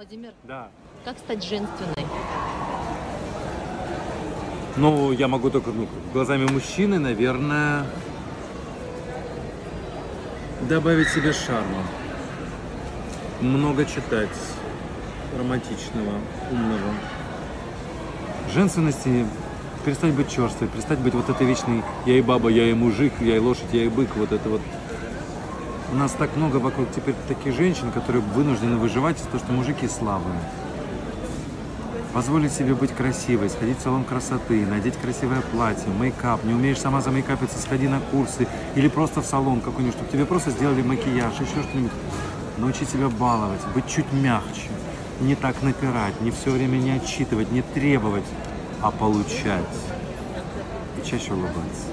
Владимир, Да. как стать женственной? Ну, я могу только ну, глазами мужчины, наверное, добавить себе шарма. Много читать романтичного, умного. Женственности перестать быть черствой, перестать быть вот этой вечной я и баба, я и мужик, я и лошадь, я и бык, вот это вот. У нас так много вокруг теперь таких женщин, которые вынуждены выживать из-за того, что мужики слабые. Позволить себе быть красивой, сходить в салон красоты, надеть красивое платье, мейкап. Не умеешь сама замейкапиться, сходи на курсы. Или просто в салон какой-нибудь, чтобы тебе просто сделали макияж, еще что-нибудь. Научить себя баловать, быть чуть мягче. Не так напирать, не все время не отчитывать, не требовать, а получать. И чаще улыбаться.